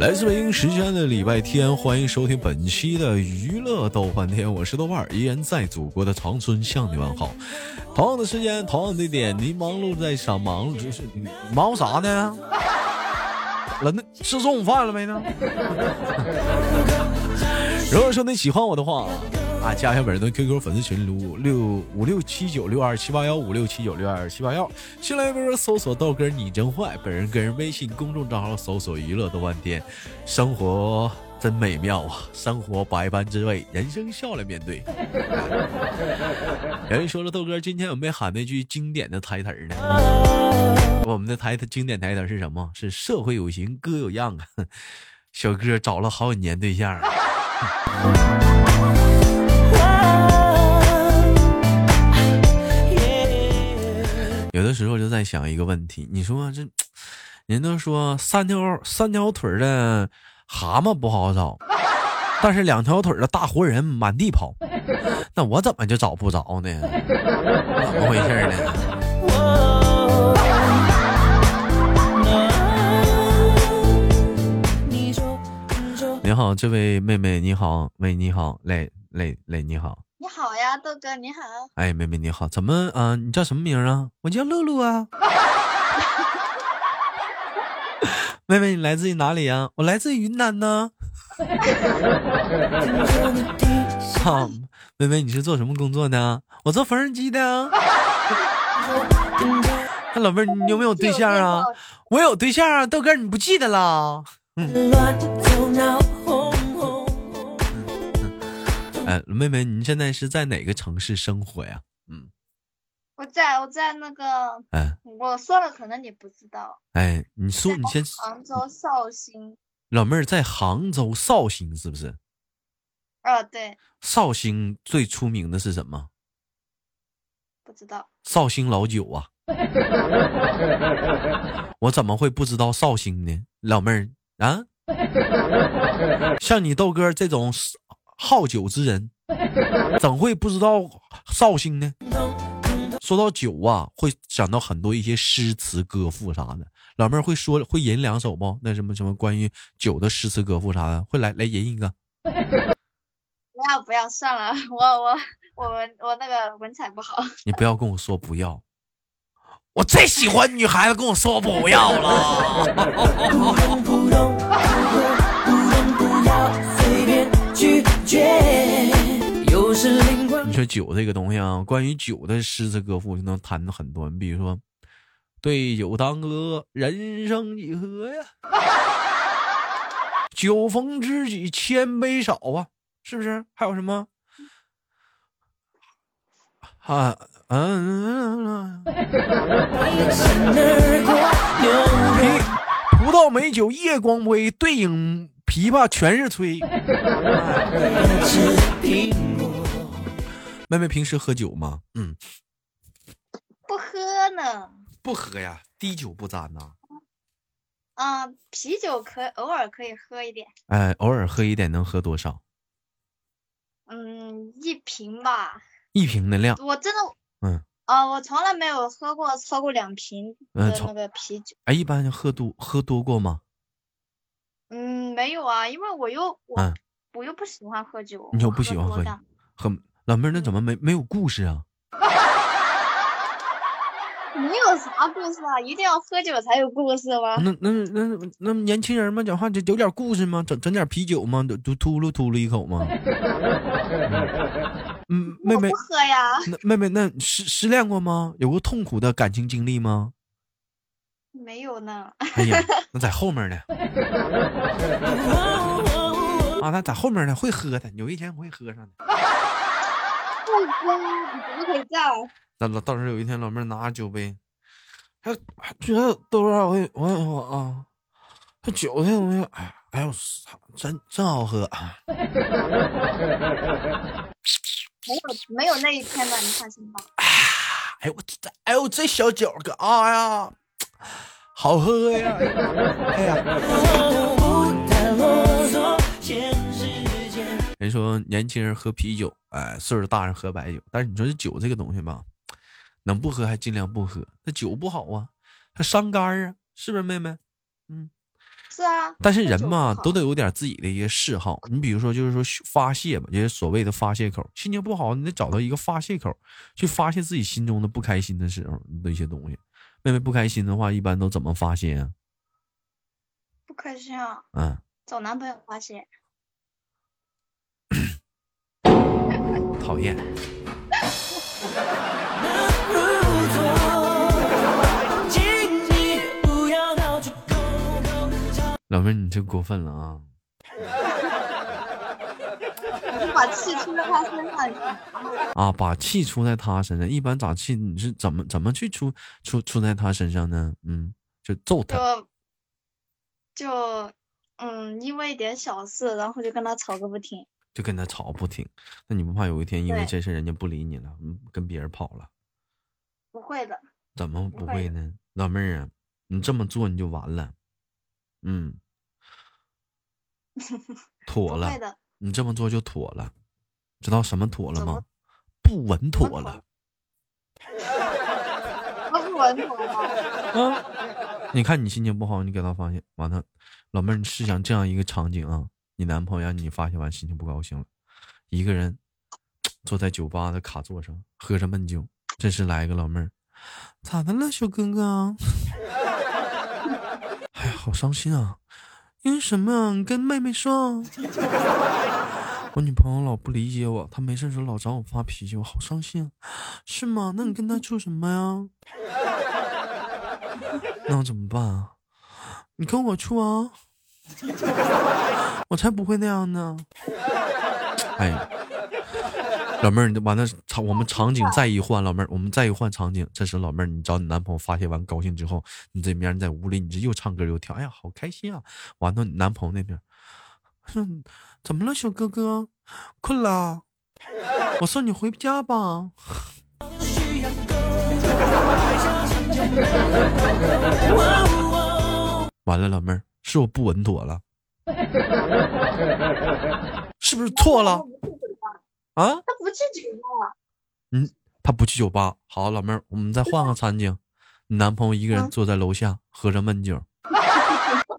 来自北京时间的礼拜天，欢迎收听本期的娱乐逗翻天，我是豆瓣儿，依然在祖国的长春向你问好。同样的时间，同样的地点，您忙碌在啥？忙碌就是忙啥呢？那那？吃中午饭了没呢？如果说你喜欢我的话啊，加一下本人的 QQ 粉丝群六六五六七九六二七八幺五六七九六二七八幺，新来微博搜索豆哥你真坏，本人个人微信公众账号搜索娱乐豆瓣天，生活真美妙啊，生活百般滋味，人生笑来面对。有人说了，豆哥今天有没有喊那句经典的台词呢？我们的台词经典台词是什么？是社会有型，哥有样啊！小哥找了好几年对象有的时候就在想一个问题，你说这，人都说三条三条腿的蛤蟆不好找，但是两条腿的大活人满地跑，那我怎么就找不着呢？怎么回事呢？你好，这位妹妹，你好，喂，你好，磊磊磊，你好，你好呀，豆哥，你好。哎，妹妹你好，怎么啊、你叫什么名啊？我叫露露啊。妹妹，你来自于哪里呀、我来自于云南呢。好，妹妹，你是做什么工作的？我做缝纫机的啊。那老妹儿，你有没有对象啊？我有对象啊，豆哥，你不记得了？哎，妹妹，你现在是在哪个城市生活呀？嗯，我在我在那个，哎我说了可能你不知道，哎，你说你先，杭州绍兴。老妹儿在杭州绍兴是不是？啊，对，绍兴最出名的是什么？不知道。绍兴老酒啊！我怎么会不知道绍兴呢？老妹儿啊，像你豆哥这种好酒之人，怎会不知道绍兴呢？说到酒啊，会想到很多一些诗词歌赋啥的。老妹儿会说会吟两首不？那什么什么关于酒的诗词歌赋啥的，会来来吟一个。不要不要，算了，我我我文我那个文采不好。你不要跟我说不要，我最喜欢女孩子跟我说不要了。你说酒这个东西啊，关于酒的诗词歌赋就能谈的很多。你比如说，对酒当歌，人生几何呀？酒逢知己千杯少啊，是不是？还有什么？啊嗯，葡萄美酒夜光杯，对影琵琶全是吹。妹妹平时喝酒吗？嗯，不喝呢。不喝呀，滴酒不沾呐。啊、啤酒可偶尔可以喝一点，哎，偶尔喝一点，能喝多少？嗯，一瓶吧。一瓶的量。我真的，嗯，啊、我从来没有喝过超过两瓶的那个啤酒。哎，一般喝多喝多过吗？嗯，没有啊，因为我又我、嗯我又不喜欢喝酒。你又不喜欢喝喝老妹儿，那怎么没没有故事啊？你有啥故事啊，一定要喝酒才有故事吗？那那那那年轻人嘛，讲话就有点故事吗？整整点啤酒吗？都都秃噜秃噜一口吗？嗯，妹妹不，喝呀，那妹妹，那失失恋过吗？有过痛苦的感情经历吗？没有呢。哎呀，那在后面呢。啊，那在后面呢，会喝的，有一天会喝上的。不喝，你怎么可以这样？那老到时候有一天，老妹儿拿着酒杯，还还觉得多少我我我啊，这酒这东西，哎呀，哎呦，操真真好喝啊！没有没有那一天的，你放心吧。哎呦我这，哎呦这小酒儿可啊呀，好喝呀！哎呀，人说年轻人喝啤酒，哎，岁数大人喝白酒。但是你说这酒这个东西吧，能不喝还尽量不喝。那酒不好啊，它伤肝啊，是不是妹妹？嗯。是啊，但是人嘛，都得有点自己的一个嗜好。你比如说，就是说发泄吧，就是所谓的发泄口。心情不好，你得找到一个发泄口，去发泄自己心中的不开心的时候的一些东西。妹妹不开心的话，一般都怎么发泄啊？不开心啊，嗯，找男朋友发泄。讨厌。老妹儿，你这过分了啊！你把气出在他身上，啊，把气出在他身上，一般咋气？你是怎么怎么去出出出在他身上呢？嗯，就揍他。就就嗯，因为一点小事，然后就跟他吵个不停。就跟他吵不停，那你不怕有一天因为这事人家不理你了，嗯跟别人跑了，不会的，怎么不会呢？老妹儿啊，你这么做你就完了，嗯，妥了，不会的。你这么做就妥了，知道什么妥了吗？不稳妥了。不稳妥吗？啊！你看你心情不好，你给他发现完了，老妹儿，你试想这样一个场景啊，你男朋友让你发现完心情不高兴了，一个人坐在酒吧的卡座上喝着闷酒，这时来一个老妹儿，咋的了，小哥哥？哎呀，好伤心啊！因为什么跟妹妹说。我女朋友老不理解我，她没事的时候老找我发脾气，我好伤心啊。是吗？那你跟她处什么呀？那我怎么办啊？你跟我处啊，我才不会那样呢。哎呀，老妹儿，你完了场我们场景再一换，老妹儿，我们再一换场景，这时老妹儿，你找你男朋友发泄完高兴之后，你这边在屋里，你这又唱歌又跳，哎呀，好开心啊！完了，你男朋友那边，哼，怎么了，小哥哥？困了？我送你回家吧。完了，老妹儿，是我不稳妥了，是不是错了啊？他不去酒吧，嗯，他不去酒吧。好，老妹儿，我们再换个场景，你男朋友一个人嗯坐在楼下喝着闷酒。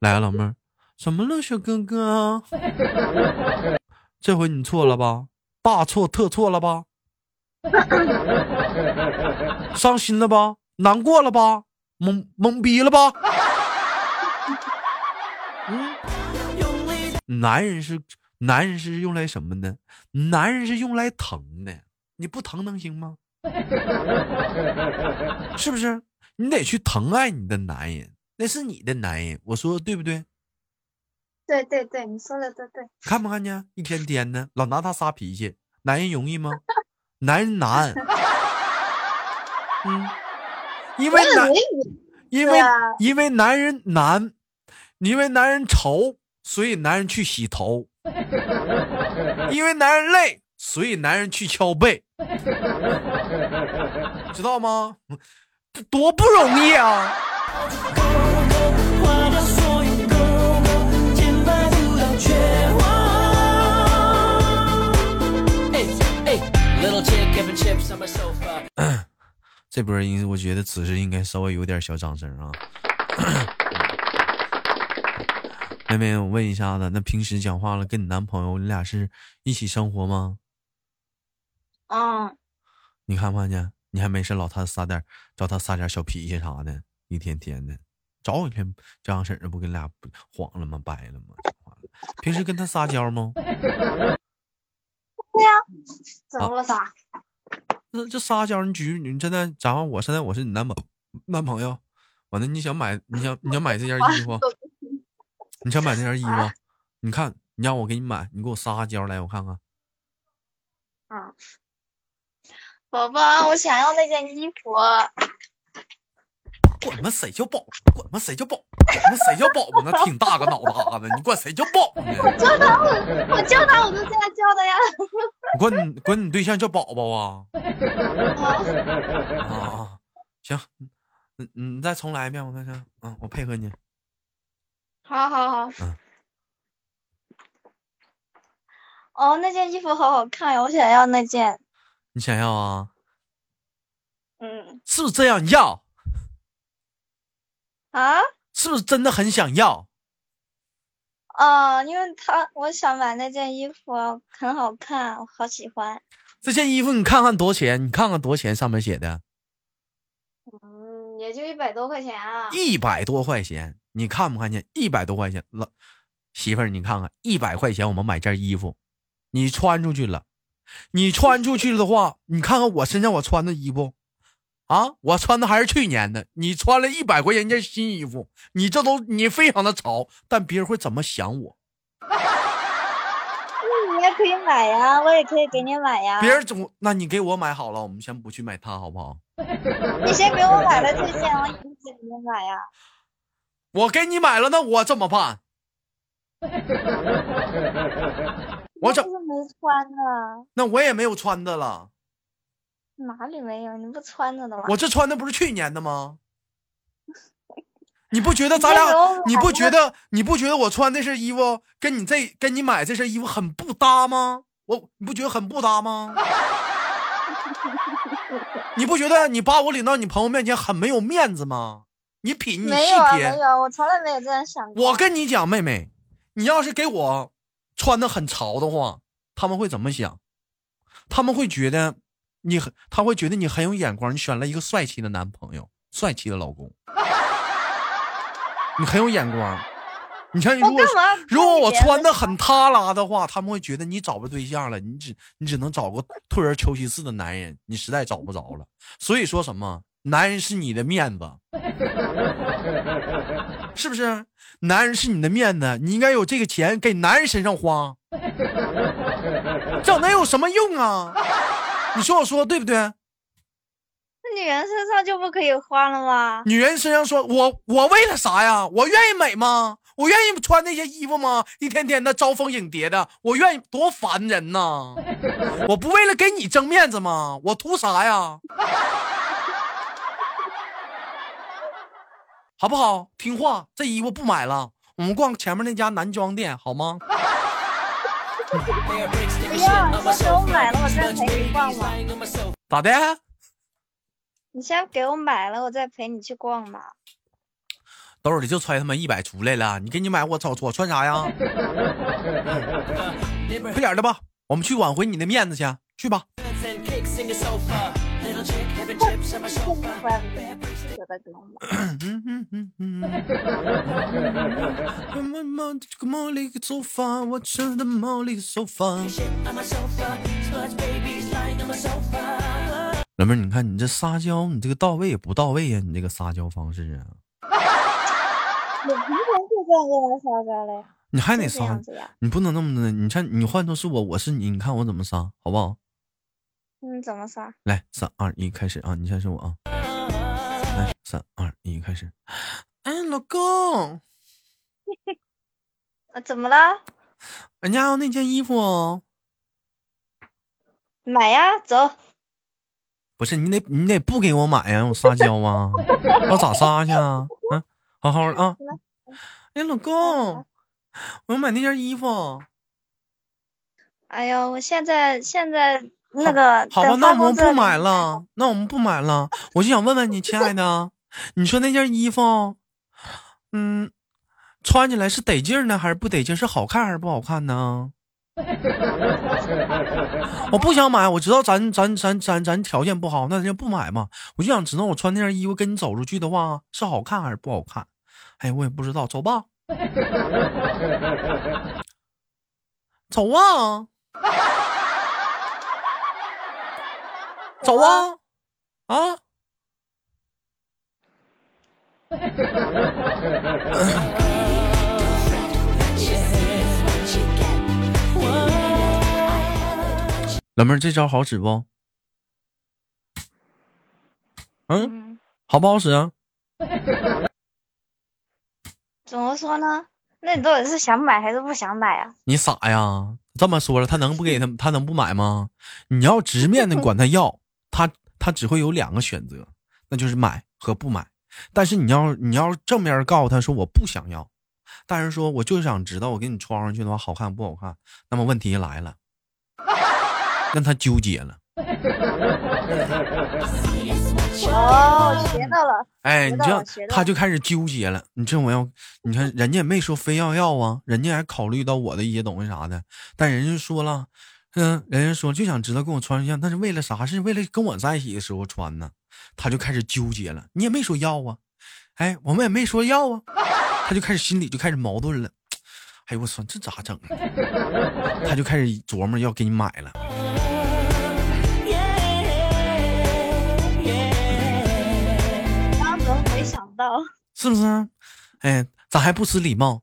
来啊，老妹儿，怎么了，小哥哥？这回你错了吧？大错特错了吧？伤心了吧？难过了吧？懵懵逼了吧？嗯，男人是男人是用来什么的？男人是用来疼的，你不疼能行吗？是不是？你得去疼爱你的男人，那是你的男人，我说的对不对？对对对，你说的对对。看没看见？一天天的老拿他撒脾气，男人容易吗？男人难。嗯，因为男因为啊因为男人难，因为男人愁，所以男人去洗头；因为男人累，所以男人去敲背，知道吗？这多不容易啊！这波音我觉得此时应该稍微有点小掌声啊。妹妹，我问一下子，那平时讲话了，跟你男朋友你俩是一起生活吗？嗯，你看没看见？你还没事老他撒点找他撒点小脾气啥的，一天天的，找一天这样式儿不跟俩不晃了吗？掰了吗？平时跟他撒娇吗？对呀怎么了撒？那这撒娇，你举你现在假如我现在我是你男朋男朋友，完了你想买你想你想买这件衣服，你想买那件衣服，你看你让我给你买，你给我撒娇来，我看看。嗯，宝宝，我想要那件衣服。管他妈谁叫宝，管他妈谁叫宝，管他谁叫宝宝呢？挺大个脑袋子，你管谁叫宝呢？叫他我我叫他我都这样叫的呀。你管你管你对象叫宝宝啊？啊啊，行，你你再重来一遍，我看看，嗯，我配合你。好好好。嗯哦，那件衣服好好看呀，我想要那件。你想要啊？嗯是不是这样要？啊，是不是真的很想要？哦，因为他我想买那件衣服很好看，我好喜欢。这件衣服你看看多少钱？你看看多少钱？上面写的嗯，也就一百多块钱啊。一百多块钱，你看不看见？一百多块钱，老媳妇儿，你看看，一百块钱我们买件衣服，你穿出去了，你穿出去的话，你看看我身上我穿的衣服，啊，我穿的还是去年的，你穿了一百块钱一件新衣服，你这都你非常的潮，但别人会怎么想我？你也可以买呀，我也可以给你买呀。别人总，那你给我买好了，我们先不去买它，好不好？你先给我买了这件，我以后再给你买呀。我给你买了，那我怎么办？我怎么没穿呢？那我也没有穿的了，哪里没有？你不穿着的吗？我这穿的不是去年的吗？你不觉得咱俩？你买不觉得？你不觉得我穿这身衣服跟你这跟你买这身衣服很不搭吗？我你不觉得很不搭吗？你不觉得你把我领到你朋友面前很没有面子吗？你品，你细没有啊，没品。有，我从来没有这样想过。我跟你讲，妹妹，你要是给我穿的很潮的话，他们会怎么想？他们会觉得你很，他会觉得你很有眼光，你选了一个帅气的男朋友，帅气的老公，你很有眼光。你看，如果？如果我穿的很塌拉的话，他们会觉得你找不对象了，你只你只能找个退而求其次的男人，你实在找不着了。所以说什么，男人是你的面子，是不是？男人是你的面子，你应该有这个钱给男人身上花，这能有什么用啊？你说我说的对不对？那女人身上就不可以花了吗？女人身上说，我我为了啥呀？我愿意美吗？我愿意穿那些衣服吗？一天天的招蜂引蝶的，我愿意多烦人呐！我不为了给你争面子吗？我图啥呀？好不好？听话，这衣服不买了，我们逛前面那家男装店好吗？不要，你先给我买了，我再陪你逛嘛。咋的？你先给我买了，我再陪你去逛嘛。兜里就揣他妈一百出来了，你给你买我瞅我穿啥呀？快点的吧，我们去挽回你的面子去，去吧。嗯嗯嗯嗯。老妹儿，你看你这撒娇，你这个到位不到位呀、你这个撒娇方式啊，我平常就这样跟我撒娇嘞，你还得撒。你不能那么的，你看你换做是我，我是你，你看我怎么撒，好不好？嗯，怎么撒？来，三二一，开始啊！你先是我啊。来，三二一，开始。哎，老公，啊，怎么了？人家要那件衣服哦。买呀，走。不是你得你得不给我买呀，我撒娇啊，我咋撒去啊？啊，好好的啊。哎，老公，我要买那件衣服。哎呦，我现在现在那个好吧，那我们不买了，那我们不买了。我就想问问你，亲爱的，你说那件衣服，嗯，穿起来是得劲儿呢，还是不得劲儿？是好看还是不好看呢？我不想买，我知道咱咱咱咱咱条件不好，那就不买嘛。我就想知道我穿那件衣服跟你走出去的话是好看还是不好看。哎，我也不知道，走吧，走啊，走啊，啊！老妹儿，这招好使不？嗯，嗯，好不好使啊？怎么说呢？那你到底是想买还是不想买啊？你傻呀？这么说了，他能不给他，他能不买吗？你要直面的管他要，他他只会有两个选择，那就是买和不买。但是你要你要正面告诉他说我不想要，但是说我就想知道我给你穿上去的话好看不好看，那么问题来了，让他纠结了。哦，学到了。哎，你这样他就开始纠结了。你这我要，你看人家也没说非要要啊，人家还考虑到我的一些东西啥的，但人家说了，嗯，人家说就想知道跟我穿一样，但是为了啥？是为了跟我在一起的时候穿呢？他就开始纠结了。你也没说要啊，哎，我们也没说要啊，他就开始心里就开始矛盾了。哎呦我操，这咋整啊？他就开始琢磨要给你买了。是不是？哎，咋还不失礼貌？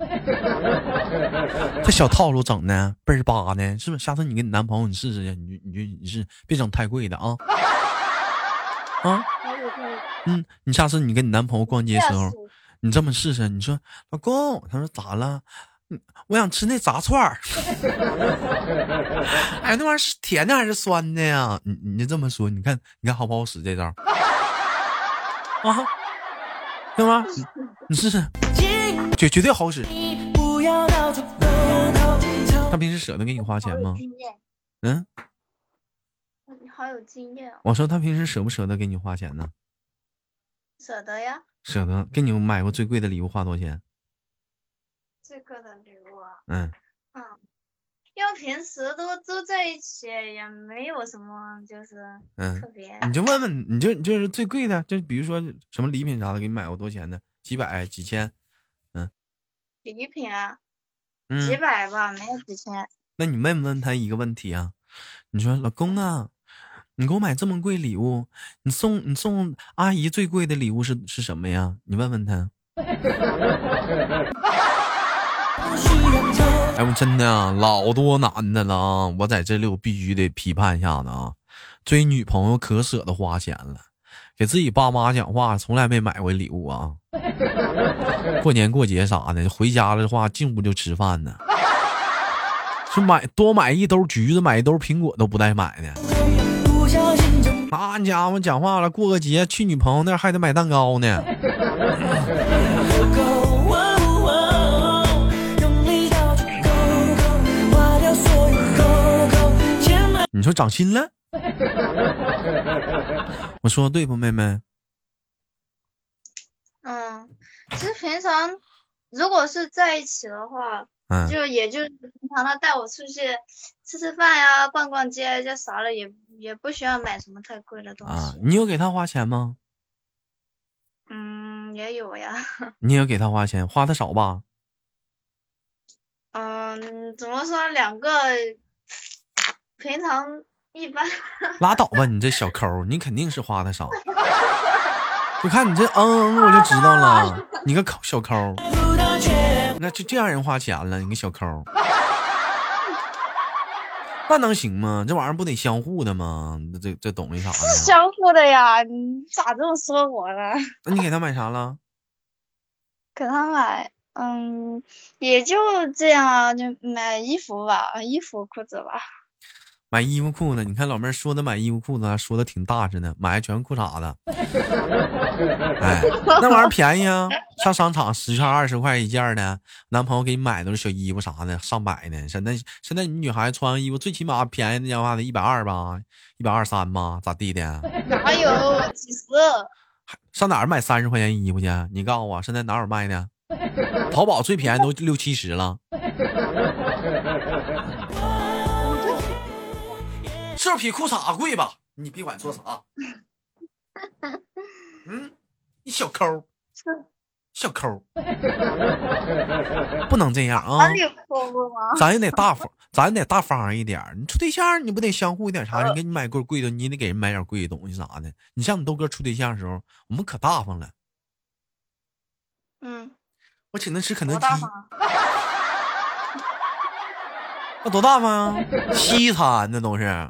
这小套路整的倍儿巴呢，是不是？下次你跟你男朋友你试试去，你就你就你是别整太贵的啊啊！嗯，你下次你跟你男朋友逛街时候你这么试试，你说老公，他说咋了？嗯我想吃那炸串儿。哎，那玩意儿是甜的还是酸的呀？你你就这么说，你看你看好不好使这招？啊，对吗？你你试试，绝绝对好使。他平时舍得给你花钱吗嗯，你好有经验哦，我说他平时舍不舍得给你花钱呢？舍得呀。舍得。给你买过最贵的礼物花多少钱？最贵的礼物啊，嗯，嗯，因为平时都都在一起，也没有什么就是嗯特别。你就问问，你就就是最贵的，就比如说什么礼品啥的，给你买过多少钱的？几百、几千？嗯礼品啊，嗯，几百吧，没有几千。那你问问他一个问题啊，你说老公啊，你给我买这么贵礼物，你送你送阿姨最贵的礼物是是什么呀？你问问他。哎，我真的啊，老多男的了啊！我在这里我必须得批判一下子啊，追女朋友可舍得花钱了，给自己爸妈讲话从来没买过礼物啊。过年过节啥的，回家了的话进屋就吃饭呢。是买多买一兜橘子，买一兜苹果都不带买的。那家伙讲话了，过个节去女朋友那还得买蛋糕呢。你说长心了？我说对不，妹妹？嗯，其实平常如果是在一起的话，嗯，就也就是平常他带我出去吃吃饭呀、逛逛街，就啥了，也也不需要买什么太贵的东西。啊，你有给他花钱吗？嗯，也有呀。你有给他花钱，花的少吧？嗯，怎么说？两个平常一般。拉倒吧，你这小抠，你肯定是花的少。我看你这嗯嗯，我就知道了，你个抠小抠，那就这样人花钱了，你个小抠，那能行吗？这玩意儿不得相互的吗？这这东西啥的，相互的呀，你咋这么说我呢？那你给他买啥了？给他买，嗯，也就这样啊，就买衣服吧，衣服裤子吧。买衣服裤子，你看老妹儿说的买衣服裤子啊，说的挺大似的，买的全是裤衩子。哎，那玩意儿便宜啊，上商场十块二十块一件的，男朋友给你买都是小衣服啥的，上百呢。现在现在你女孩子穿衣服最起码便宜的讲话得一百二吧，一百二三吧，咋地的？哪有几十？上哪儿买三十块钱衣服去？你告诉我，现在哪有卖的？淘宝最便宜都六七十了。是不比裤衩贵吧？你别管说啥。嗯，你小抠，小抠，不能这样啊！咱也得大方，咱也得大方一点。你处对象，你不得相互一点啥？人给你买贵贵的，你也得给人买点贵的东西啥的。你像你豆哥处对象的时候，我们可大方了。嗯，我请他吃肯德基？那多大方啊？西餐那都是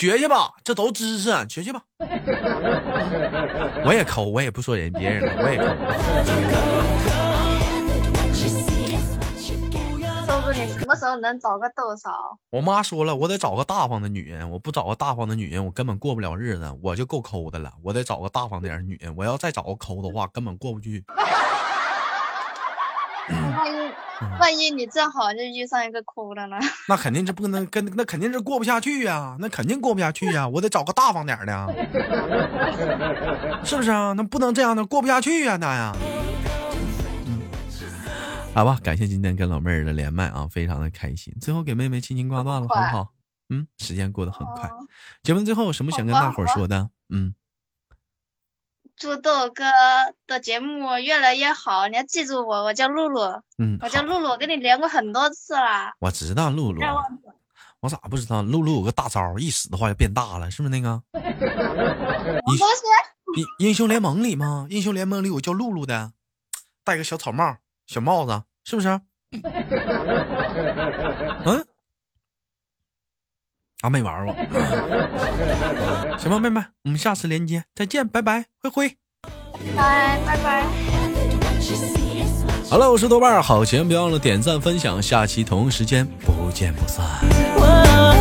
学去吧，这都知识，学去吧。我也抠，我也不说人别人了，我也抠。说不定什么时候能找个豆嫂？我妈说了，我得找个大方的女人，我不找个大方的女人，我根本过不了日子，我就够抠的了。我得找个大方点的女人，我要再找个抠的话，根本过不去。万一你正好就遇上一个抠的呢？那肯定是不能跟，那肯定是过不下去呀、那肯定过不下去呀、我得找个大方点的啊，是不是啊？那不能这样的，过不下去呀、那呀。嗯，好吧，感谢今天跟老妹儿的连麦啊，非常的开心。最后给妹妹轻轻挂断了，好不好？嗯，时间过得很快。哦节目最后有什么想跟大伙儿说的？嗯，祝豆哥的节目越来越好，你要记住我，我叫露露，嗯，我叫露露，我跟你连过很多次了，我知道露露。我咋不知道？露露有个大招，一使的话就变大了，是不是那个？什么东西？英英雄联盟里吗？英雄联盟里有叫露露的，戴个小草帽、小帽子，是不是？嗯，啊，没玩过。行吧，妹妹，我们下次连接再见，拜拜，灰灰。拜拜拜。好了，我是豆瓣儿，好节目别忘了点赞分享，下期同一时间不见不散。我